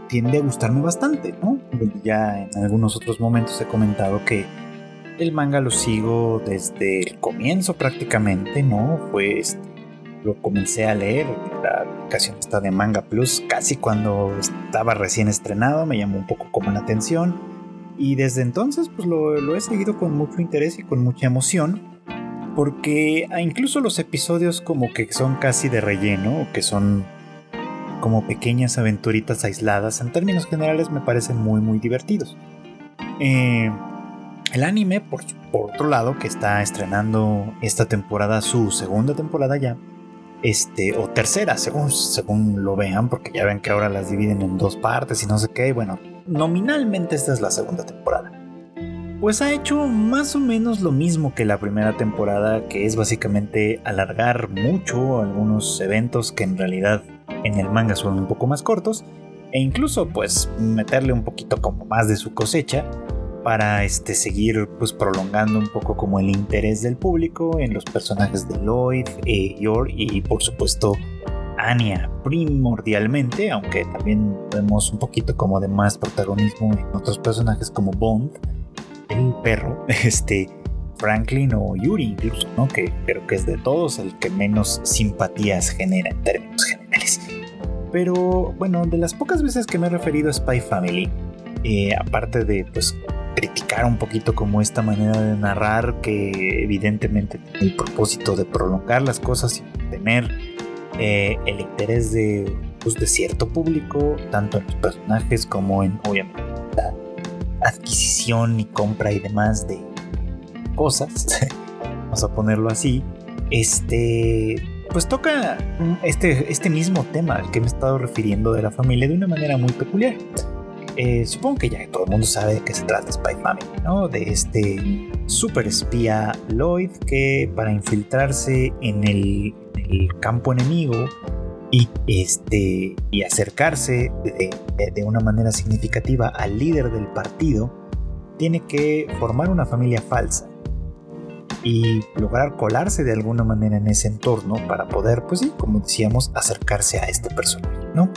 tiende a gustarme bastante, ¿no? Ya en algunos otros momentos he comentado que el manga lo sigo desde el comienzo prácticamente, ¿no? Pues lo comencé a leer, la aplicación está de Manga Plus, casi cuando estaba recién estrenado, me llamó un poco como la atención. Y desde entonces pues lo, lo he seguido con mucho interés y con mucha emoción, porque incluso los episodios como que son casi de relleno, o que son como pequeñas aventuritas aisladas, en términos generales me parecen muy muy divertidos. Eh, el anime, por, otro lado, que está estrenando esta temporada, su segunda temporada ya, este, o tercera, según, según lo vean, porque ya ven que ahora las dividen en dos partes y no sé qué, bueno, nominalmente esta es la segunda temporada. Pues ha hecho más o menos lo mismo que la primera temporada, que es básicamente alargar mucho algunos eventos que en realidad en el manga son un poco más cortos, e incluso pues meterle un poquito como más de su cosecha, para este, seguir pues, prolongando un poco como el interés del público en los personajes de Lloyd, eh, Yor y por supuesto Anya primordialmente, aunque también vemos un poquito como de más protagonismo en otros personajes como Bond, el perro, este, Franklin o Yuri incluso, ¿no? Que creo que es de todos el que menos simpatías genera en términos generales. Pero bueno, de las pocas veces que me he referido a Spy Family, eh, aparte de pues criticar un poquito como esta manera de narrar que evidentemente tiene el propósito de prolongar las cosas y tener eh, el interés de, pues, de cierto público, tanto en los personajes como en obviamente la adquisición y compra y demás de cosas, vamos a ponerlo así, este pues toca este, este mismo tema al que me he estado refiriendo de la familia de una manera muy peculiar. Eh, supongo que ya todo el mundo sabe de qué se trata Spy Family, ¿no? De este super espía Lloyd que para infiltrarse en el, campo enemigo y, este, y acercarse de, una manera significativa al líder del partido, tiene que formar una familia falsa y lograr colarse de alguna manera en ese entorno para poder, pues sí, como decíamos, acercarse a este personaje, ¿no?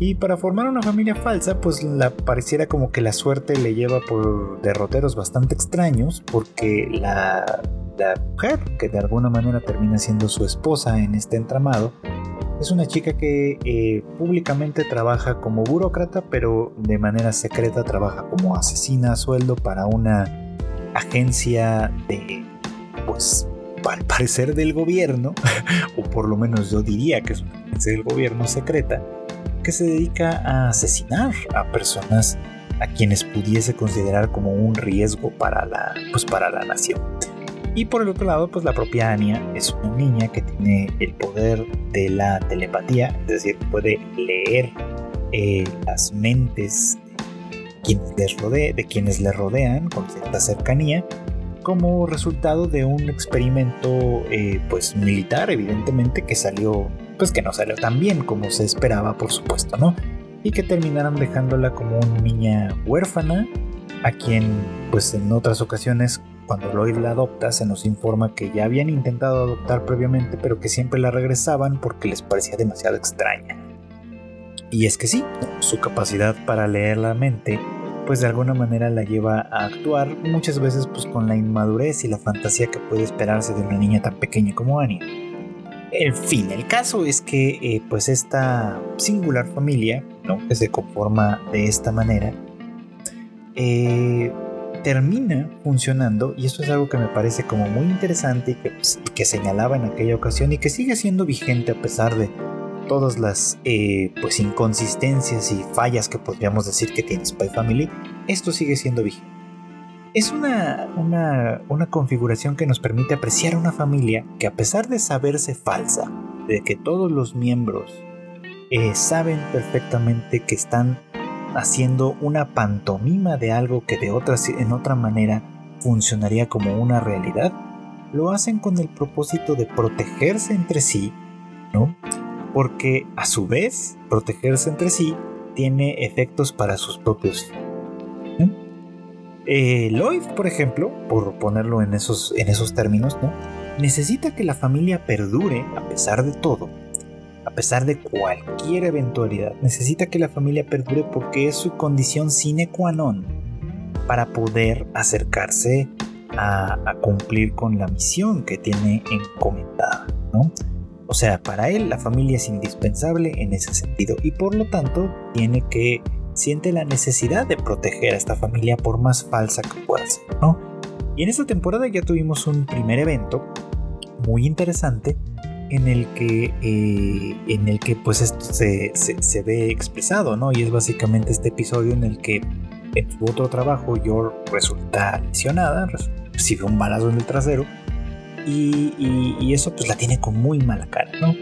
Y para formar una familia falsa, pues la pareciera como que la suerte le lleva por derroteros bastante extraños, porque la, la mujer, que de alguna manera termina siendo su esposa en este entramado, es una chica que eh, públicamente trabaja como burócrata, pero de manera secreta trabaja como asesina a sueldo para una agencia de, pues, al parecer del gobierno, o por lo menos yo diría que es una agencia del gobierno secreta, que se dedica a asesinar a personas a quienes pudiese considerar como un riesgo para la, pues para la nación. Y por el otro lado, pues la propia Anya es una niña que tiene el poder de la telepatía, es decir, puede leer eh, las mentes quienes, de quienes le rodean con cierta cercanía como resultado de un experimento eh, pues militar evidentemente que salió pues que no salió tan bien como se esperaba por supuesto no y que terminaron dejándola como una niña huérfana a quien pues en otras ocasiones cuando Lloyd la adopta se nos informa que ya habían intentado adoptar previamente pero que siempre la regresaban porque les parecía demasiado extraña y es que sí su capacidad para leer la mente pues de alguna manera la lleva a actuar muchas veces pues con la inmadurez y la fantasía que puede esperarse de una niña tan pequeña como Annie. En fin, el caso es que eh, pues esta singular familia, que se conforma de esta manera, eh, termina funcionando y esto es algo que me parece como muy interesante y que, pues, señalaba en aquella ocasión y que sigue siendo vigente a pesar de todas las eh, pues inconsistencias y fallas que podríamos decir que tiene Spy Family, esto sigue siendo vigente. Es una, una, configuración que nos permite apreciar una familia que a pesar de saberse falsa, de que todos los miembros eh, saben perfectamente que están haciendo una pantomima de algo que de otra, en otra manera funcionaría como una realidad, lo hacen con el propósito de protegerse entre sí, ¿no? porque a su vez protegerse entre sí tiene efectos para sus propios eh, Lloyd, por ejemplo, por ponerlo en esos, en esos términos, ¿no? necesita que la familia perdure a pesar de todo, a pesar de cualquier eventualidad. Necesita que la familia perdure porque es su condición sine qua non para poder acercarse a, a cumplir con la misión que tiene encomendada. ¿no? O sea, para él la familia es indispensable en ese sentido y por lo tanto tiene que siente la necesidad de proteger a esta familia por más falsa que pueda ser, ¿no? Y en esta temporada ya tuvimos un primer evento muy interesante en el que, eh, en el que pues esto se, se, ve expresado, ¿no? Y es básicamente este episodio en el que en su otro trabajo Yor resulta lesionada, recibe un balazo en el trasero y, eso pues la tiene con muy mala cara, ¿no?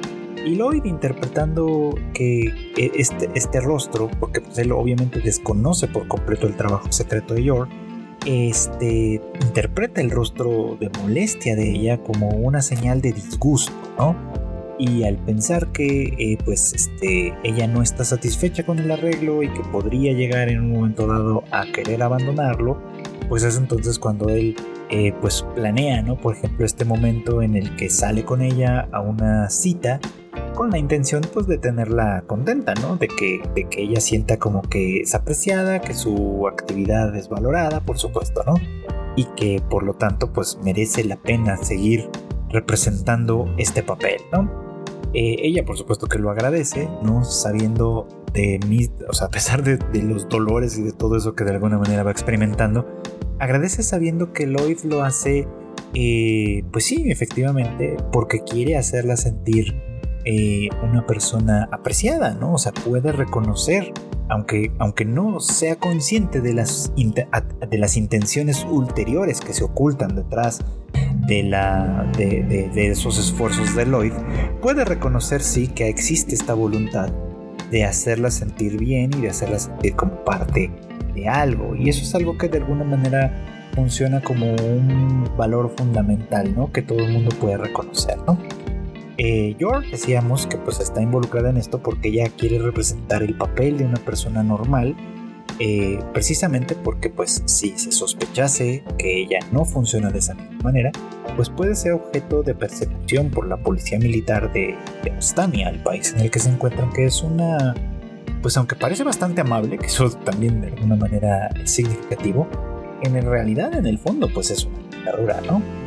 Y Lloyd interpretando que e, este, este rostro, porque pues él obviamente desconoce por completo el trabajo secreto de York, este, interpreta el rostro de molestia de ella como una señal de disgusto, ¿no? Y al pensar que eh, pues este, ella no está satisfecha con el arreglo y que podría llegar en un momento dado a querer abandonarlo, pues es entonces cuando él eh, pues planea, ¿no? Por ejemplo, este momento en el que sale con ella a una cita con la intención pues de tenerla contenta, ¿no? De que, de que ella sienta como que es apreciada, que su actividad es valorada, por supuesto, ¿no? Y que por lo tanto pues merece la pena seguir representando este papel, ¿no? Eh, ella por supuesto que lo agradece, ¿no? Sabiendo de mí, o sea, a pesar de, de los dolores y de todo eso que de alguna manera va experimentando, agradece sabiendo que Lloyd lo hace, eh, pues sí, efectivamente, porque quiere hacerla sentir eh, una persona apreciada, ¿no? O sea, puede reconocer, aunque, aunque no sea consciente de las, de las intenciones ulteriores que se ocultan detrás de, la, de, de, esos esfuerzos de Lloyd, puede reconocer sí que existe esta voluntad de hacerla sentir bien y de hacerla sentir como parte de algo. Y eso es algo que de alguna manera funciona como un valor fundamental, ¿no? Que todo el mundo puede reconocer, ¿no? Eh, York decíamos que pues está involucrada en esto porque ella quiere representar el papel de una persona normal eh, precisamente porque pues si se sospechase que ella no funciona de esa misma manera pues puede ser objeto de persecución por la policía militar de, de Ostania, el país en el que se encuentran que es una pues aunque parece bastante amable, que eso también de alguna manera es significativo, en realidad en el fondo pues es una dictadura, ¿no?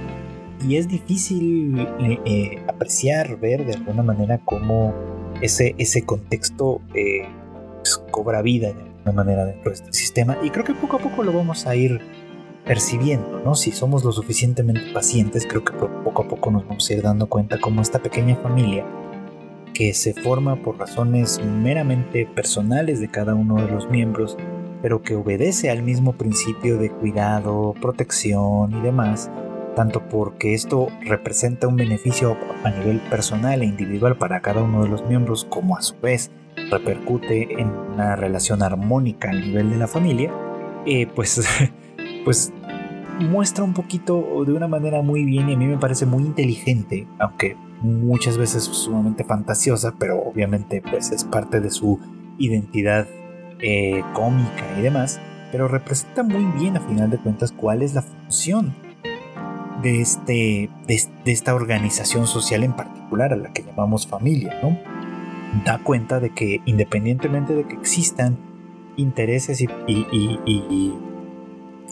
Y es difícil eh, apreciar, ver de alguna manera cómo ese, ese contexto eh, pues, cobra vida de alguna manera dentro de este sistema y creo que poco a poco lo vamos a ir percibiendo, ¿no? Si somos lo suficientemente pacientes, creo que poco a poco nos vamos a ir dando cuenta cómo esta pequeña familia que se forma por razones meramente personales de cada uno de los miembros, pero que obedece al mismo principio de cuidado, protección y demás, tanto porque esto representa un beneficio a nivel personal e individual para cada uno de los miembros, como a su vez repercute en una relación armónica a nivel de la familia, eh, pues, pues muestra un poquito de una manera muy bien y a mí me parece muy inteligente, aunque muchas veces sumamente fantasiosa, pero obviamente pues es parte de su identidad eh, cómica y demás, pero representa muy bien a final de cuentas cuál es la función de, este, de, esta organización social en particular a la que llamamos familia, ¿no? Da cuenta de que independientemente de que existan intereses y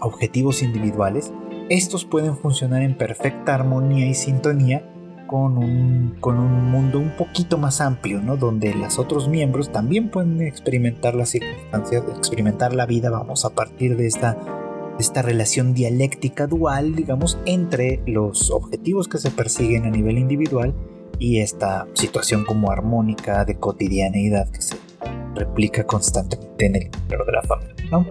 objetivos individuales, estos pueden funcionar en perfecta armonía y sintonía con un, con un mundo un poquito más amplio, ¿no? Donde los otros miembros también pueden experimentar las circunstancias, experimentar la vida, vamos, a partir de esta, esta relación dialéctica dual, digamos, entre los objetivos que se persiguen a nivel individual y esta situación como armónica de cotidianeidad que se replica constantemente en el interior de la familia, ¿no?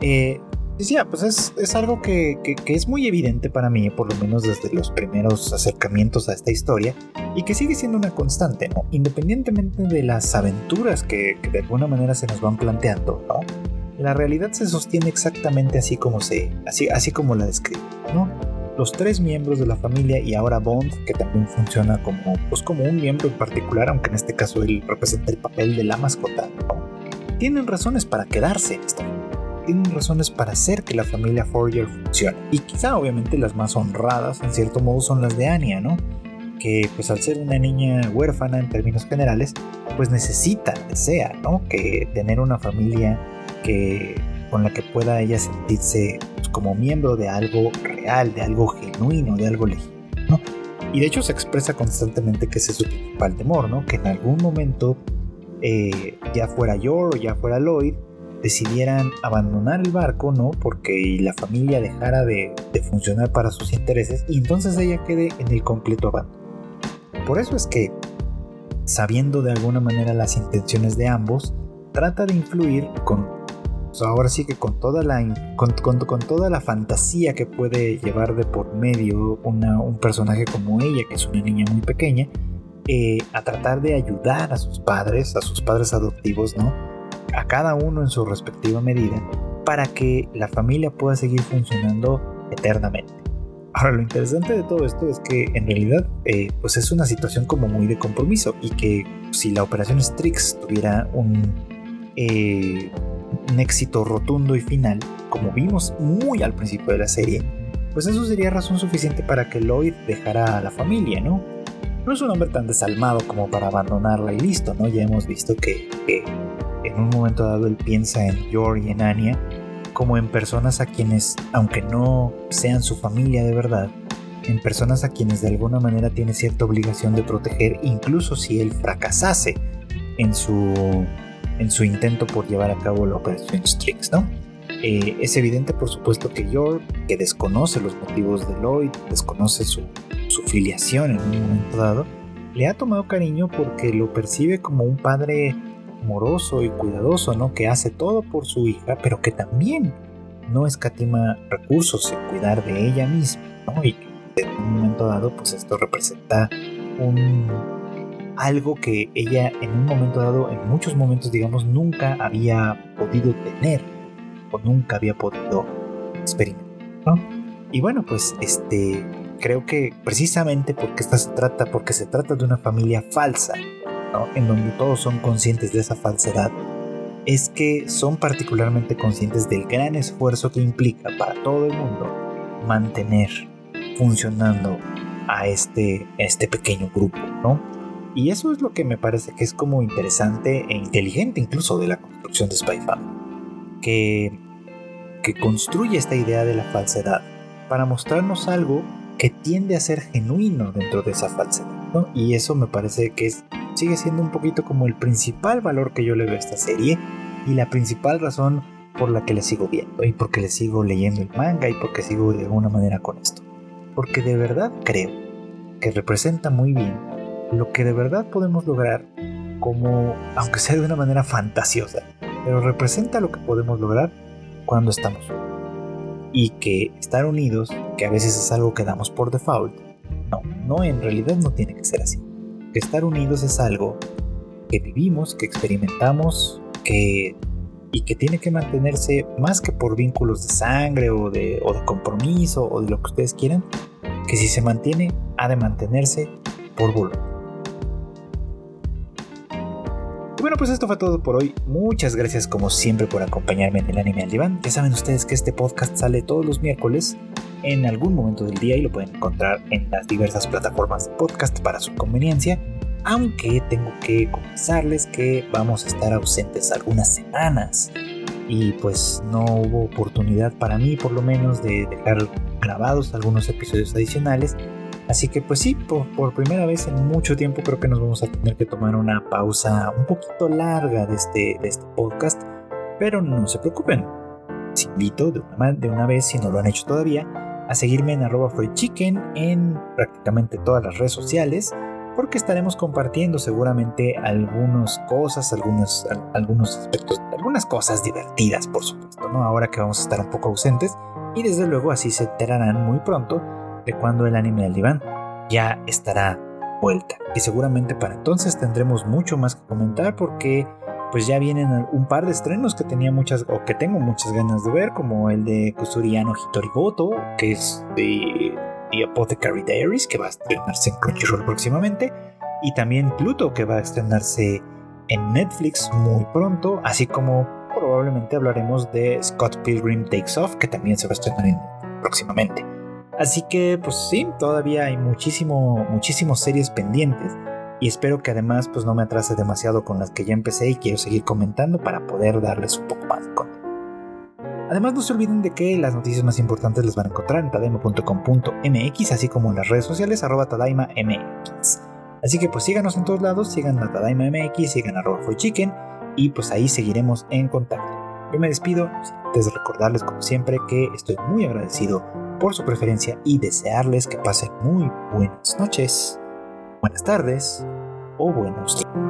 Eh, Decía, pues es, algo que, es muy evidente para mí, por lo menos desde los primeros acercamientos a esta historia, y que sigue siendo una constante, ¿no? Independientemente de las aventuras que, de alguna manera se nos van planteando, ¿no? La realidad se sostiene exactamente así como se, así, así como la describe, ¿no? Los tres miembros de la familia y ahora Bond, que también funciona como, pues como un miembro en particular, aunque en este caso él representa el papel de la mascota, tienen razones para quedarse en esta tienen razones para hacer que la familia Fourier funcione. Y quizá obviamente las más honradas en cierto modo son las de Anya, ¿no? Que pues al ser una niña huérfana en términos generales, pues necesita, desea, ¿no? Que tener una familia con la que pueda ella sentirse pues, como miembro de algo real, de algo genuino, de algo legítimo. Y de hecho se expresa constantemente que ese es su principal temor, ¿no? Que en algún momento, eh, ya fuera Yor o ya fuera Lloyd, decidieran abandonar el barco, ¿no? Porque la familia dejara de, funcionar para sus intereses y entonces ella quede en el completo abandono. Por eso es que, sabiendo de alguna manera las intenciones de ambos, trata de influir con, ahora sí que con toda la, con, toda la fantasía que puede llevar de por medio un personaje como ella, que es una niña muy pequeña, eh, a tratar de ayudar a sus padres, a sus padres adoptivos, ¿no? a cada uno en su respectiva medida para que la familia pueda seguir funcionando eternamente. Ahora, lo interesante de todo esto es que en realidad eh, pues es una situación como muy de compromiso y que si la operación Strix tuviera un, eh, un éxito rotundo y final, como vimos muy al principio de la serie, pues eso sería razón suficiente para que Lloyd dejara a la familia, ¿no? No es un hombre tan desalmado como para abandonarla y listo, ¿no? Ya hemos visto que, en un momento dado él piensa en Yor y en Anya como en personas a quienes, aunque no sean su familia de verdad, en personas a quienes de alguna manera tiene cierta obligación de proteger, incluso si él fracasase en su, en su intento por llevar a cabo la operación Strix, ¿no? Eh, es evidente, por supuesto, que Yor, que desconoce los motivos de Lloyd, desconoce su, su filiación en un momento dado, le ha tomado cariño porque lo percibe como un padre amoroso y cuidadoso, ¿no? Que hace todo por su hija, pero que también no escatima recursos en cuidar de ella misma, ¿no? Y en un momento dado, pues esto representa un algo que ella en un momento dado, en muchos momentos, digamos, nunca había podido tener o nunca había podido experimentar. Y bueno, pues este creo que precisamente porque esta se trata, porque se trata de una familia falsa, en donde todos son conscientes de esa falsedad, es que son particularmente conscientes del gran esfuerzo que implica para todo el mundo mantener funcionando a este, este pequeño grupo, ¿no? Y eso es lo que me parece que es como interesante e inteligente incluso de la construcción de Spy Family. Que, que construye esta idea de la falsedad para mostrarnos algo que tiende a ser genuino dentro de esa falsedad. Y eso me parece que sigue siendo un poquito como el principal valor que yo le veo a esta serie y la principal razón por la que le sigo viendo y porque le sigo leyendo el manga y porque sigo de alguna manera con esto. Porque de verdad creo que representa muy bien lo que de verdad podemos lograr como, aunque sea de una manera fantasiosa, pero representa lo que podemos lograr cuando estamos y que estar unidos, que a veces es algo que damos por default, no, no, en realidad no tiene que ser así. Estar unidos es algo que vivimos, que experimentamos, que y que tiene que mantenerse más que por vínculos de sangre o de, o de compromiso o de lo que ustedes quieran, que si se mantiene, ha de mantenerse por voluntad. Bueno, pues esto fue todo por hoy. Muchas gracias como siempre por acompañarme en el anime al diván. Ya saben ustedes que este podcast sale todos los miércoles en algún momento del día y lo pueden encontrar en las diversas plataformas de podcast para su conveniencia. Aunque tengo que confesarles que vamos a estar ausentes algunas semanas y pues no hubo oportunidad para mí por lo menos de dejar grabados algunos episodios adicionales Así que pues sí, por, primera vez en mucho tiempo creo que nos vamos a tener que tomar una pausa un poquito larga de este, de este podcast, pero no se preocupen. Les invito de una, de una vez, si no lo han hecho todavía, a seguirme en arroba chicken en prácticamente todas las redes sociales, porque estaremos compartiendo seguramente algunas cosas, algunos, algunos aspectos, algunas cosas divertidas, por supuesto, ¿no? Ahora que vamos a estar un poco ausentes, y desde luego así se enterarán muy pronto cuando el anime del diván ya estará vuelta. Y seguramente para entonces tendremos mucho más que comentar porque pues ya vienen un par de estrenos que tenía muchas o que tengo muchas ganas de ver, como el de Kusuriano Hitorigoto, que es de The Apothecary Diaries, que va a estrenarse en Crunchyroll próximamente, y también Pluto, que va a estrenarse en Netflix muy pronto, así como probablemente hablaremos de Scott Pilgrim Takes Off, que también se va a estrenar próximamente. Así que pues sí, todavía hay muchísimo, muchísimas series pendientes y espero que además pues no me atrase demasiado con las que ya empecé y quiero seguir comentando para poder darles un poco más de contenido. Además no se olviden de que las noticias más importantes las van a encontrar en tadaima.com.mx así como en las redes sociales arroba tadaimamx. Así que pues síganos en todos lados, sigan a tadaimamx, sigan a arroba chicken y pues ahí seguiremos en contacto. Yo me despido, antes de recordarles como siempre que estoy muy agradecido por su preferencia y desearles que pasen muy buenas noches, buenas tardes o buenos días.